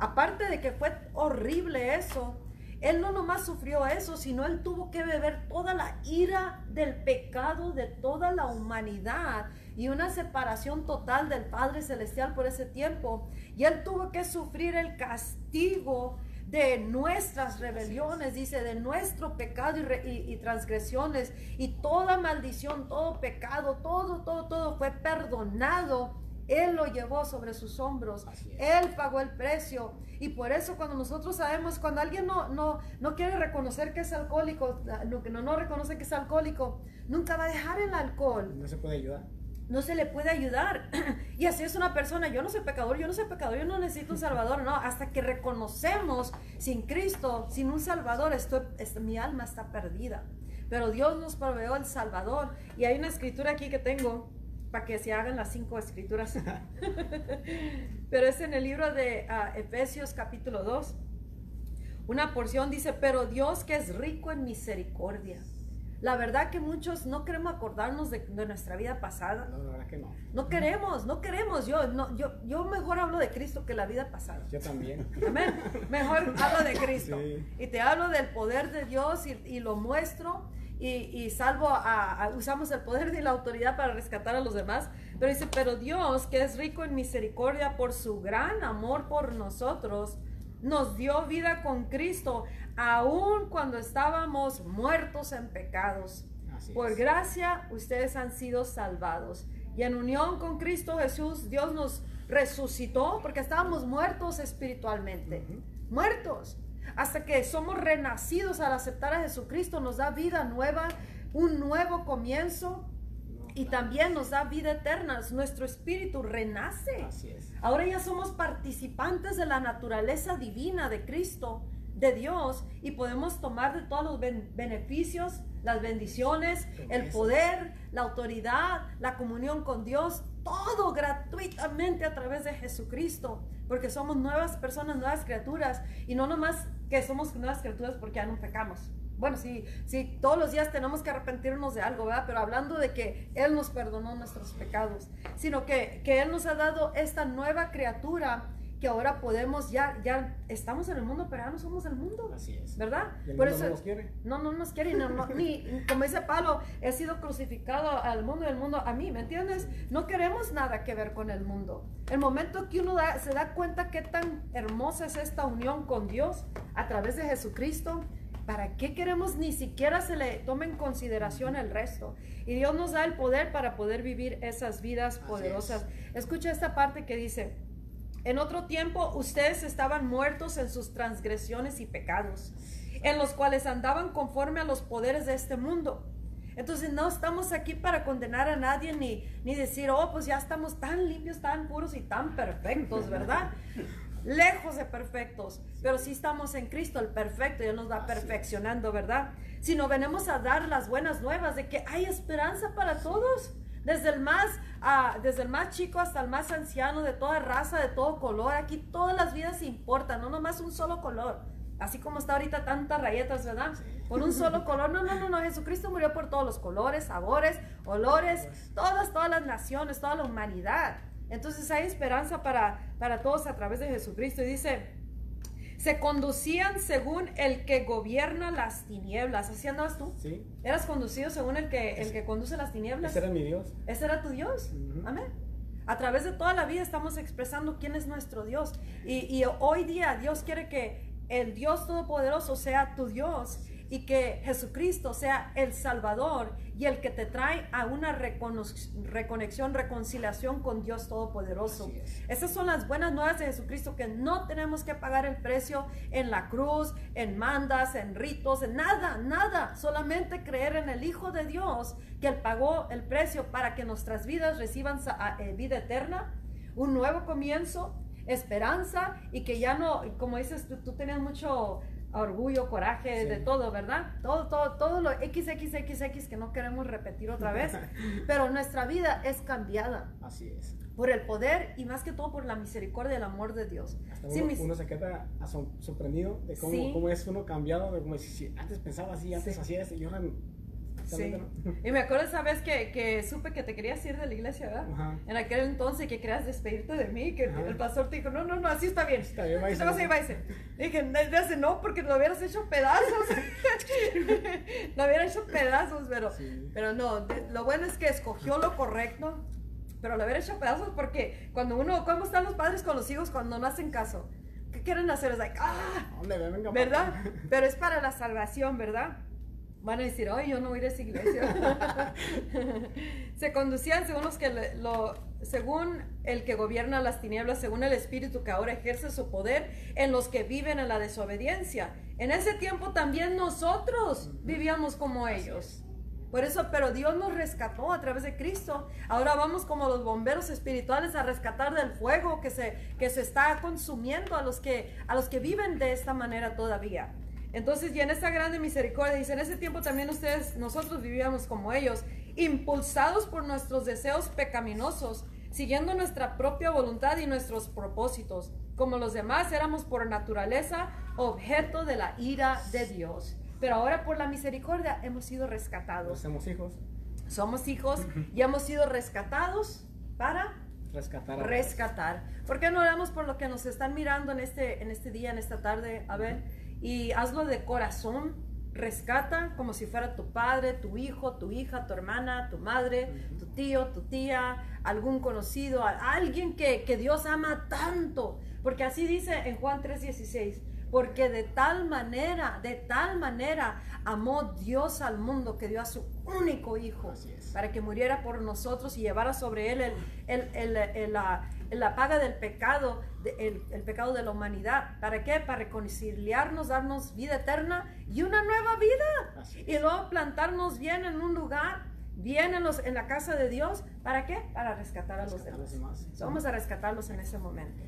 Aparte de que fue horrible eso, Él no nomás sufrió eso, sino Él tuvo que beber toda la ira del pecado de toda la humanidad y una separación total del Padre Celestial por ese tiempo. Y Él tuvo que sufrir el castigo de nuestras rebeliones, dice, de nuestro pecado y, re- y- y transgresiones y toda maldición, todo pecado, todo, todo, todo fue perdonado. Él lo llevó sobre sus hombros. Él pagó el precio. Y por eso cuando nosotros sabemos, cuando alguien no, no, no quiere reconocer que es alcohólico, no, no reconoce que es alcohólico, nunca va a dejar el alcohol No se puede ayudar. No se le puede ayudar. Y así es una persona, yo no soy pecador, yo no soy pecador, yo no necesito un salvador, no, hasta que reconocemos sin Cristo, sin un salvador, estoy, es- mi alma está perdida. Pero Dios nos proveó el salvador. Y hay una escritura aquí que tengo para que se hagan las cinco escrituras. pero es en el libro de ah, Efesios capítulo 2. Una porción dice, pero Dios que es rico en misericordia. La verdad que muchos no queremos acordarnos de, de nuestra vida pasada. No, la verdad que no. No queremos, no queremos. Yo, no, yo, yo mejor hablo de Cristo que la vida pasada. Yo también. Amén. Mejor hablo de Cristo. Sí. Y te hablo del poder de Dios y, y lo muestro. Y, y salvo a, a- usamos el poder y la autoridad para rescatar a los demás. Pero dice, pero Dios, que es rico en misericordia por su gran amor por nosotros, nos dio vida con Cristo, aun cuando estábamos muertos en pecados. Así Por es. gracia ustedes han sido salvados. Y en unión con Cristo Jesús, Dios nos resucitó porque estábamos muertos espiritualmente. Muertos. Hasta que somos renacidos al aceptar a Jesucristo, nos da vida nueva, un nuevo comienzo y claro. también nos da vida eterna. Nuestro espíritu renace. Así es. Ahora ya somos participantes de la naturaleza divina de Cristo, de Dios, y podemos tomar de todos los ben- beneficios, las bendiciones, el poder, la autoridad, la comunión con Dios, todo gratuitamente a través de Jesucristo, porque somos nuevas personas, nuevas criaturas, y no nomás que somos nuevas criaturas porque ya no pecamos. Bueno, sí, sí, todos los días tenemos que arrepentirnos de algo, ¿verdad? Pero hablando de que Él nos perdonó nuestros pecados, sino que, que Él nos ha dado esta nueva criatura que ahora podemos, ya, ya estamos en el mundo, pero ya no somos el mundo, Así es. ¿verdad? Y el Por mundo eso, no nos quiere. no, no nos quiere, no, no, ni, como dice Pablo, he sido crucificado al mundo y el mundo a mí, ¿me entiendes? No queremos nada que ver con el mundo. El momento que uno da- se da cuenta qué tan hermosa es esta unión con Dios a través de Jesucristo, ¿para qué queremos ni siquiera se le tome en consideración el resto? Y Dios nos da el poder para poder vivir esas vidas poderosas. Escucha esta parte que dice, en otro tiempo ustedes estaban muertos en sus transgresiones y pecados, en los cuales andaban conforme a los poderes de este mundo. Entonces no estamos aquí para condenar a nadie ni, ni decir, oh, pues ya estamos tan limpios, tan puros y tan perfectos, ¿verdad? Lejos de perfectos, pero sí estamos en Cristo, el perfecto, y Él nos va perfeccionando, ¿verdad? Sino venimos a dar las buenas nuevas de que hay esperanza para todos. Desde el más, ah, desde el más chico hasta el más anciano, de toda raza, de todo color. Aquí todas las vidas importan, no nomás un solo color. Así como está ahorita tantas rayetas, ¿verdad? Con un solo color. No, no, no, no. Jesucristo murió por todos los colores, sabores, olores, todas, todas las naciones, toda la humanidad. Entonces hay esperanza para, para todos a través de Jesucristo. Y dice, se conducían según el que gobierna las tinieblas. ¿Así andabas tú? Sí. ¿Eras conducido según el que, el que conduce las tinieblas? Ese era mi Dios. Ese era tu Dios. Amén. A través de toda la vida estamos expresando quién es nuestro Dios. Y, y hoy día Dios quiere que el Dios Todopoderoso sea tu Dios y que Jesucristo sea el Salvador y el que te trae a una reconexión, reconciliación con Dios Todopoderoso. Esas son las buenas nuevas de Jesucristo, que no tenemos que pagar el precio en la cruz, en mandas, en ritos, en nada, nada. Solamente creer en el Hijo de Dios, que Él pagó el precio para que nuestras vidas reciban eh, vida eterna, un nuevo comienzo, esperanza y que ya no, como dices, tú, tú tenías mucho orgullo, coraje, de todo, ¿verdad? Todo, todo, todo lo XXXX que no queremos repetir otra vez, pero nuestra vida es cambiada. Así es. Por el poder y más que todo por la misericordia y el amor de Dios. uno, se queda sorprendido de cómo, cómo, es uno cambiado, de cómo si antes pensaba así, antes hacía esto, y ahora Sí. Y me acuerdo esa vez que, que, supe que te querías ir de la iglesia, ¿verdad? En aquel entonces que querías despedirte de mí, que el pastor te dijo, no, no, no, así está bien. Está bien, váyase. Dije, no, porque lo hubieras hecho pedazos. lo hubiera hecho pedazos, pero, pero no, lo bueno es que escogió lo correcto, pero lo hubiera hecho pedazos porque cuando uno, ¿cómo están los padres con los hijos cuando no hacen caso? ¿Qué quieren hacer? Es like, ah, ¿verdad? Pero es para la salvación, ¿verdad? Van a decir, ay, yo no voy a esa iglesia. se conducían según los que lo, según el que gobierna las tinieblas, según el espíritu que ahora ejerce su poder en los que viven en la desobediencia. En ese tiempo también nosotros vivíamos como ellos. Por eso, pero Dios nos rescató a través de Cristo. Ahora vamos como los bomberos espirituales a rescatar del fuego que se, que se está consumiendo a los que, a los que viven de esta manera todavía. Entonces, y en esta grande misericordia, dice, en ese tiempo también ustedes, nosotros vivíamos como ellos, impulsados por nuestros deseos pecaminosos, siguiendo nuestra propia voluntad y nuestros propósitos. Como los demás, éramos por naturaleza objeto de la ira de Dios. Pero ahora por la misericordia hemos sido rescatados. Somos hijos. Somos hijos y hemos sido rescatados para rescatar. rescatar. ¿Por qué no oramos por lo que nos están mirando en este, en este día, en esta tarde? A ver y hazlo de corazón. Rescata como si fuera tu padre, tu hijo, tu hija, tu hermana, tu madre, tu tío, tu tía, algún conocido, alguien que, que Dios ama tanto. Porque así dice en Juan 3:16 porque de tal manera, de tal manera amó Dios al mundo que dio a su único hijo para que muriera por nosotros y llevara sobre él el, la, paga del pecado, el, pecado de la humanidad. ¿Para qué? Para reconciliarnos, darnos vida eterna y una nueva vida. Y luego plantarnos bien en un lugar bien en, en la casa de Dios. ¿Para qué? Para rescatar a los demás. Vamos a rescatarlos en ese momento.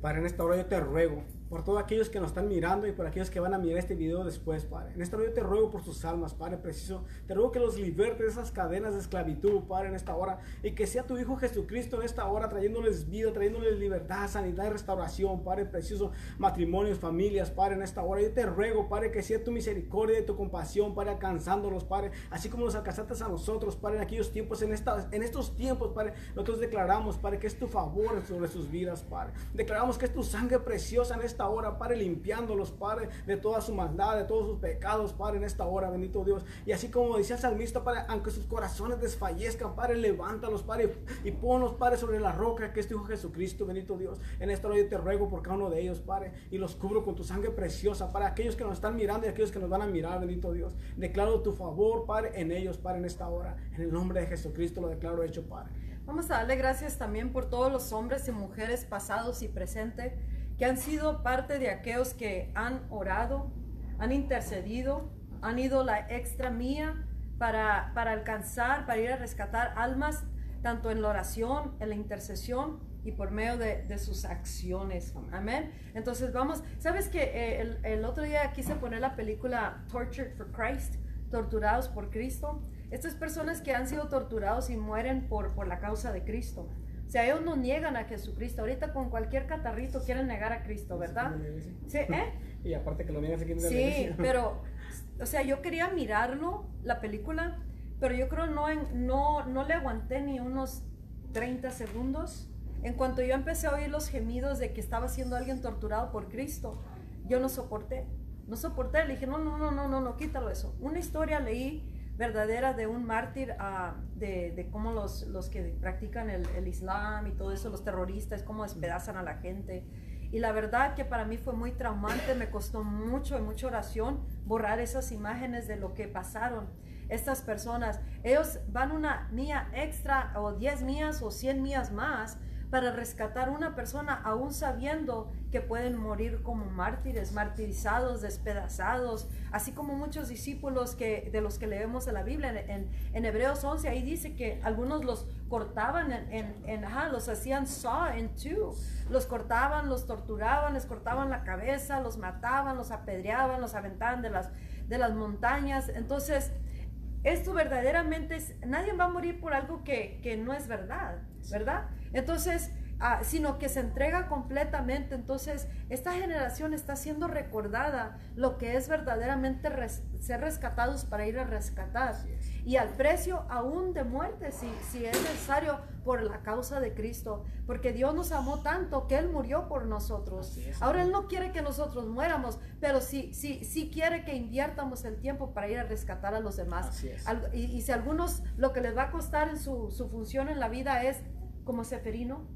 Para en esta hora yo te ruego por todos aquellos que nos están mirando y por aquellos que van a mirar este video después, Padre. En esta hora yo te ruego por sus almas, Padre, preciso. Te ruego que los libertes de esas cadenas de esclavitud, Padre, en esta hora. Y que sea tu Hijo Jesucristo en esta hora trayéndoles vida, trayéndoles libertad, sanidad y restauración, Padre, preciso. Matrimonios, familias, Padre, en esta hora. Yo te ruego, Padre, que sea tu misericordia y tu compasión, Padre, alcanzándolos, Padre. Así como nos alcanzaste a nosotros, Padre, en aquellos tiempos, en, esta, en estos tiempos, Padre. Nosotros declaramos, Padre, que es tu favor sobre sus vidas, Padre. Declaramos que es tu sangre preciosa en esta hora, Padre, limpiándolos, Padre, de toda su maldad, de todos sus pecados, Padre, en esta hora, bendito Dios. Y así como decía el salmista, Padre, aunque sus corazones desfallezcan, Padre, levántalos, Padre, y ponlos, Padre, sobre la roca que es tu Hijo Jesucristo, bendito Dios. En esta hora yo te ruego por cada uno de ellos, Padre, y los cubro con tu sangre preciosa, para aquellos que nos están mirando y aquellos que nos van a mirar, bendito Dios. Declaro tu favor, Padre, en ellos, Padre, en esta hora. En el nombre de Jesucristo lo declaro hecho, Padre. Vamos a darle gracias también por todos los hombres y mujeres pasados y presentes que han sido parte de aquellos que han orado, han intercedido, han ido la extra mía para, para alcanzar, para ir a rescatar almas, tanto en la oración, en la intercesión y por medio de, sus acciones. Amén. Entonces vamos, ¿sabes que eh, el, el, otro día quise poner la película Tortured for Christ, Torturados por Cristo? Estas personas que han sido torturados y mueren por, por la causa de Cristo. Sea, ellos no niegan a Jesucristo. Ahorita con cualquier catarrito quieren negar a Cristo, ¿verdad? Sí, ¿eh? Y aparte que lo niegan, quieren Sí, pero, o sea, yo quería mirarlo, la película, pero yo creo no, no, no le aguanté ni unos 30 segundos. En cuanto yo empecé a oír los gemidos de que estaba siendo alguien torturado por Cristo, yo no soporté. No soporté. Le dije, no, no, no, no, no, no, quítalo eso. Una historia leí verdadera de un mártir, uh, de, cómo los, los que practican el, Islam y todo eso, los terroristas, cómo despedazan a la gente. Y la verdad que para mí fue muy traumante, me costó mucho y mucha oración borrar esas imágenes de lo que pasaron. Estas personas, ellos van una mía extra o 10 mías o 100 mías más para rescatar una persona aún sabiendo que pueden morir como mártires, martirizados, despedazados, así como muchos discípulos que, de los que leemos en la Biblia, en, en, Hebreos 11, ahí dice que algunos los cortaban, en, en ajá, los hacían saw en two, los cortaban, los torturaban, les cortaban la cabeza, los mataban, los apedreaban, los aventaban de las, de las montañas. Entonces, esto verdaderamente es, nadie va a morir por algo que, que no es verdad, ¿verdad? Entonces, ah, sino que se entrega completamente. Entonces, esta generación está siendo recordada lo que es verdaderamente ser rescatados para ir a rescatar. Y al precio aún de muerte, si, si es necesario, por la causa de Cristo. Porque Dios nos amó tanto que Él murió por nosotros. Ahora Él no quiere que nosotros muéramos, pero sí, sí, sí quiere que inviertamos el tiempo para ir a rescatar a los demás. Y, y, si algunos lo que les va a costar en su, su función en la vida es como Seferino,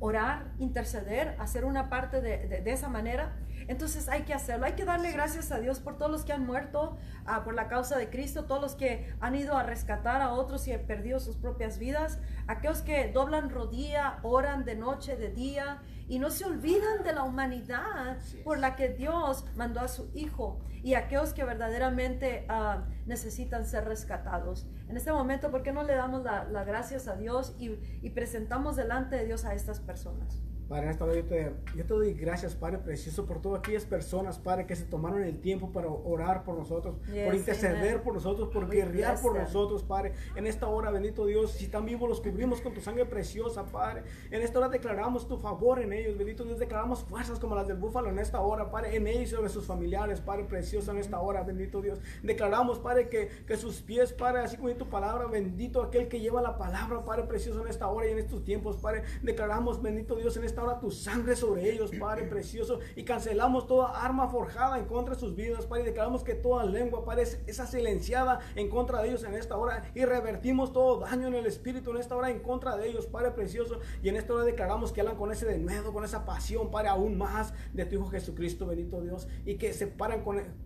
orar, interceder, hacer una parte de, esa manera. Entonces hay que hacerlo, hay que darle gracias a Dios por todos los que han muerto ah, por la causa de Cristo, todos los que han ido a rescatar a otros y han perdido sus propias vidas, aquellos que doblan rodilla, oran de noche, de día y no se olvidan de la humanidad por la que Dios mandó a su Hijo. Y aquellos que verdaderamente ah, necesitan ser rescatados. En este momento, ¿por qué no le damos las gracias a Dios y, y presentamos delante de Dios a estas personas? Padre, en esta hora yo te, yo te, doy gracias, Padre precioso, por todas aquellas personas, Padre, que se tomaron el tiempo para orar por nosotros, por interceder por nosotros, por guerrear por nosotros, Padre. En esta hora, bendito Dios, si están vivos, los cubrimos con tu sangre preciosa, Padre. En esta hora declaramos tu favor en ellos, bendito Dios, declaramos fuerzas como las del búfalo en esta hora, Padre, en ellos y sobre sus familiares, Padre precioso, en esta hora, bendito Dios. Declaramos, Padre, que, que sus pies, Padre, así como en tu palabra, bendito aquel que lleva la palabra, Padre precioso, en esta hora y en estos tiempos, Padre. Declaramos, bendito Dios, en esta ahora tu sangre sobre ellos, Padre precioso, y cancelamos toda arma forjada en contra de sus vidas, Padre, y declaramos que toda lengua, Padre, esa silenciada en contra de ellos en esta hora, y revertimos todo daño en el Espíritu en esta hora en contra de ellos, Padre precioso, y en esta hora declaramos que hablan con ese denuedo, con esa pasión, Padre, aún más de tu Hijo Jesucristo, bendito Dios, y que se paran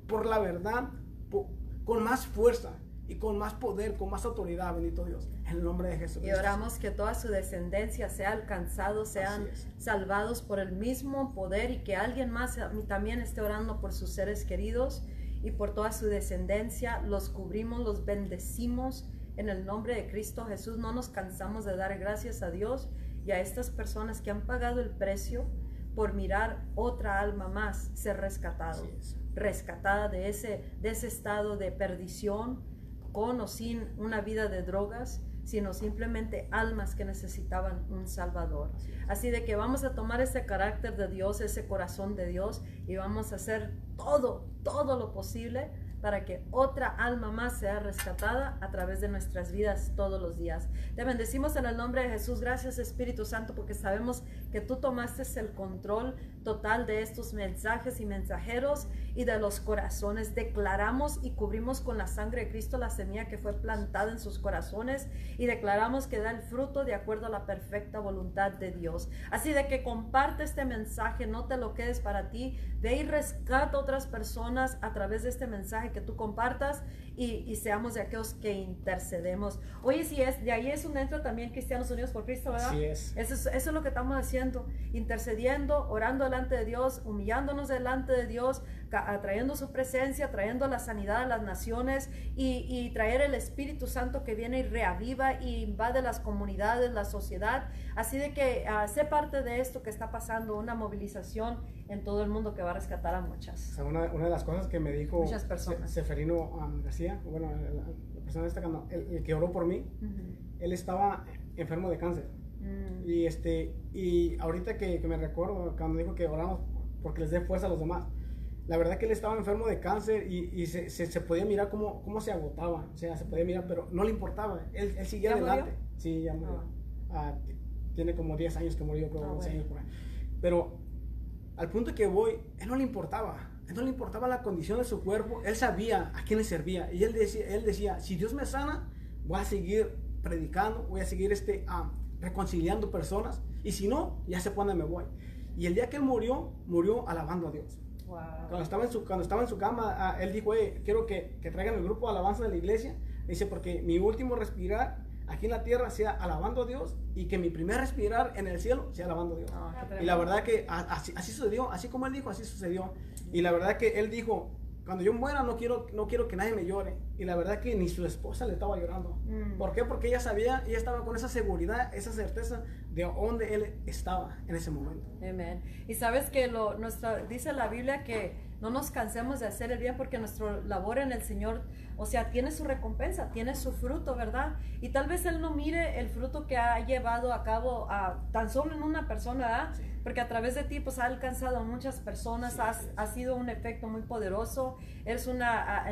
por la verdad, con más fuerza y con más poder, con más autoridad, bendito Dios, en el nombre de Jesús. Y oramos que toda su descendencia sea alcanzado, sean salvados por el mismo poder y que alguien más también esté orando por sus seres queridos y por toda su descendencia. Los cubrimos, los bendecimos en el nombre de Cristo Jesús. No nos cansamos de dar gracias a Dios y a estas personas que han pagado el precio por mirar otra alma más ser rescatado, rescatada de ese, de ese estado de perdición, con o sin una vida de drogas, sino simplemente almas que necesitaban un Salvador. Así de que vamos a tomar ese carácter de Dios, ese corazón de Dios, y vamos a hacer todo, todo lo posible para que otra alma más sea rescatada a través de nuestras vidas todos los días. Te bendecimos en el nombre de Jesús. Gracias Espíritu Santo porque sabemos que tú tomaste el control total de estos mensajes y mensajeros y de los corazones. Declaramos y cubrimos con la sangre de Cristo la semilla que fue plantada en sus corazones y declaramos que da el fruto de acuerdo a la perfecta voluntad de Dios. Así de que comparte este mensaje, no te lo quedes para ti, ve y rescata a otras personas a través de este mensaje que tú compartas y, seamos de aquellos que intercedemos. Oye, si es, de ahí es un dentro también Cristianos Unidos por Cristo, ¿verdad? Así es. Eso, es. eso es lo que estamos haciendo, intercediendo, orando delante de Dios, humillándonos delante de Dios, trayendo su presencia, trayendo la sanidad a las naciones y, traer el Espíritu Santo que viene y reaviva y invade las comunidades, la sociedad. Así de que uh, sé parte de esto que está pasando, una movilización en todo el mundo que va a rescatar a muchas. una, una, de las cosas que me dijo muchas personas. Seferino um, García, bueno, la, persona esta, el, el, que oró por mí, él estaba enfermo de cáncer. Mm. Y, este, y ahorita que, que, me recuerdo, cuando dijo que oramos porque les dé fuerza a los demás, la verdad que él estaba enfermo de cáncer y, y se, se, podía mirar cómo, cómo se agotaba, o sea, se podía mirar, pero no le importaba, él, él seguía adelante. Sí, ya murió. Ah. Ah, tiene como 10 años que murió, creo, ah, años por ahí. Pero al punto que voy, él no le importaba. Él no le importaba la condición de su cuerpo. Él sabía a quién le servía. Y él decía, él decía si Dios me sana, voy a seguir predicando, voy a seguir este, reconciliando personas. Y si no, ya sé cuándo me voy. Y el día que él murió, murió alabando a Dios. Cuando, estaba en su, cuando estaba en su cama, ah, él dijo, quiero que, que, traigan el grupo de alabanza de la iglesia. Dice, porque mi último respirar aquí en la tierra sea alabando a Dios y que mi primer respirar en el cielo sea alabando a Dios. Ah, y la verdad que así, así, sucedió, así como él dijo, así sucedió. Y la verdad que él dijo, cuando yo muera no quiero, no quiero que nadie me llore. Y la verdad que ni su esposa le estaba llorando. Mm. ¿Por qué? Porque ella sabía, ella estaba con esa seguridad, esa certeza de dónde él estaba en ese momento. Amén. Y sabes que lo, nuestra, dice la Biblia que no nos cansemos de hacer el bien porque nuestra labor en el Señor, o sea, tiene su recompensa, tiene su fruto, ¿verdad? Y tal vez Él no mire el fruto que ha llevado a cabo a, tan solo en una persona, ¿verdad? Porque a través de ti, pues ha alcanzado a muchas personas, ha sido un efecto muy poderoso, eres una,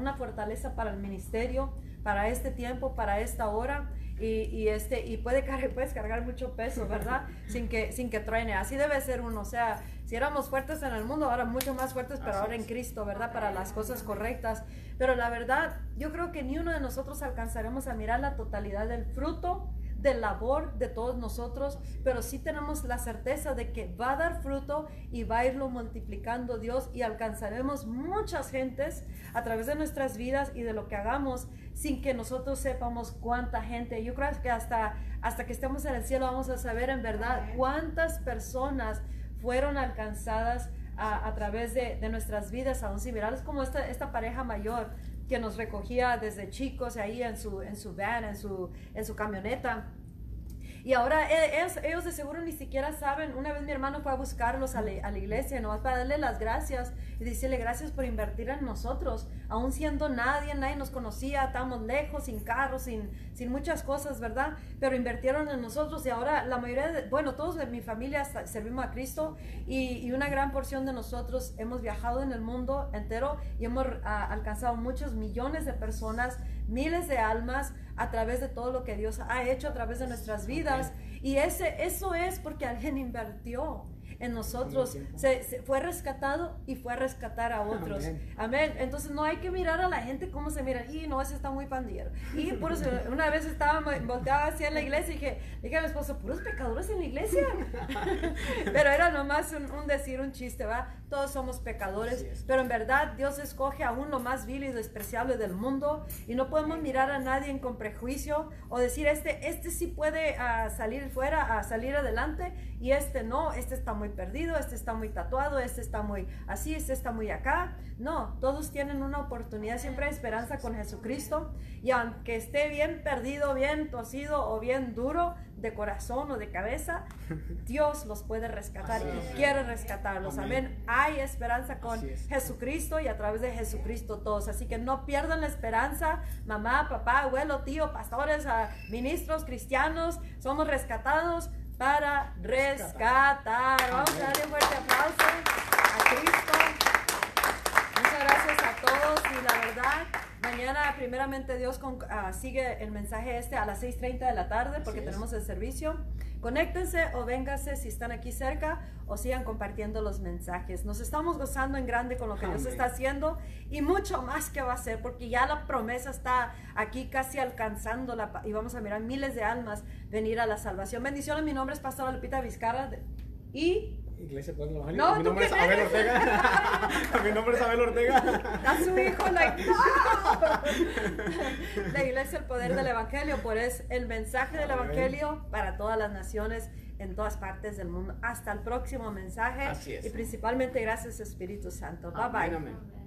una fortaleza para el ministerio, para este tiempo, para esta hora y, este, y puede cargar, puedes cargar mucho peso, ¿verdad? sin, que, sin que truene. Así debe ser uno. O sea, si éramos fuertes en el mundo, ahora mucho más fuertes, pero ahora en Cristo, ¿verdad? Para las cosas correctas. Pero la verdad, yo creo que ni uno de nosotros alcanzaremos a mirar la totalidad del fruto de labor de todos nosotros, pero sí tenemos la certeza de que va a dar fruto y va a irlo multiplicando Dios y alcanzaremos muchas gentes a través de nuestras vidas y de lo que hagamos sin que nosotros sepamos cuánta gente. Yo creo que hasta, hasta que estemos en el cielo vamos a saber en verdad cuántas personas fueron alcanzadas a, través de, nuestras vidas, aún similares como esta, esta pareja mayor que nos recogía desde chicos ahí en su, en su van, en su, en su camioneta. Y ahora e, ellos, de seguro ni siquiera saben. Una vez mi hermano fue a buscarlos a, la, a la iglesia, nomás para darle las gracias y decirle gracias por invertir en nosotros. Aún siendo nadie, nadie nos conocía, estábamos lejos, sin carros, sin, sin muchas cosas, ¿verdad? Pero invirtieron en nosotros y ahora la mayoría, de, bueno, todos de mi familia servimos a Cristo y, y una gran porción de nosotros hemos viajado en el mundo entero y hemos ah, alcanzado muchos millones de personas, miles de almas a través de todo lo que Dios ha hecho a través de nuestras vidas. Y ese, eso es porque alguien invirtió en nosotros, se, fue rescatado y fue a rescatar a otros. Amén. Entonces no hay que mirar a la gente como se mira, y no, ese está muy pandillero. Y por eso una vez estaba volteada así en la iglesia y dije, dije a mi esposo, puros pecadores en la iglesia. pero era nomás un, un, decir, un chiste, ¿va? Todos somos pecadores, pero en verdad Dios escoge a uno más vil y despreciable del mundo y no podemos mirar a nadie con prejuicio o decir, este, este sí puede uh, salir fuera, a uh, salir adelante y este no, este está muy perdido, este está muy tatuado, este está muy así, este está muy acá. No, todos tienen una oportunidad, siempre hay esperanza con Jesucristo. Y aunque esté bien perdido, bien torcido o bien duro de corazón o de cabeza, Dios los puede rescatar y quiere rescatarlos. Amén. Hay esperanza con Jesucristo y a través de Jesucristo todos. Así que no pierdan la esperanza, mamá, papá, abuelo, tío, pastores, ah, ministros, cristianos, somos rescatados para rescatar. Vamos a darle un fuerte aplauso a Cristo. Muchas gracias a todos y la verdad, mañana primeramente Dios ah, sigue el mensaje este a las 6.30 de la tarde porque tenemos el servicio. Conéctense o vénganse si están aquí cerca o sigan compartiendo los mensajes. Nos estamos gozando en grande con lo que Dios está haciendo y mucho más que va a hacer porque ya la promesa está aquí casi alcanzándola y vamos a mirar miles de almas venir a la salvación. Bendiciones, mi nombre es Pastor Lupita Vizcarra y Iglesia Pueblo Evangelio. No, mi nombre es Abel Ortega. mi nombre es Abel Ortega. A su hijo, la, la Iglesia El Poder del Evangelio, por es el mensaje del Evangelio para todas las naciones en todas partes del mundo. Hasta el próximo mensaje. Y principalmente gracias Espíritu Santo. Bye bye.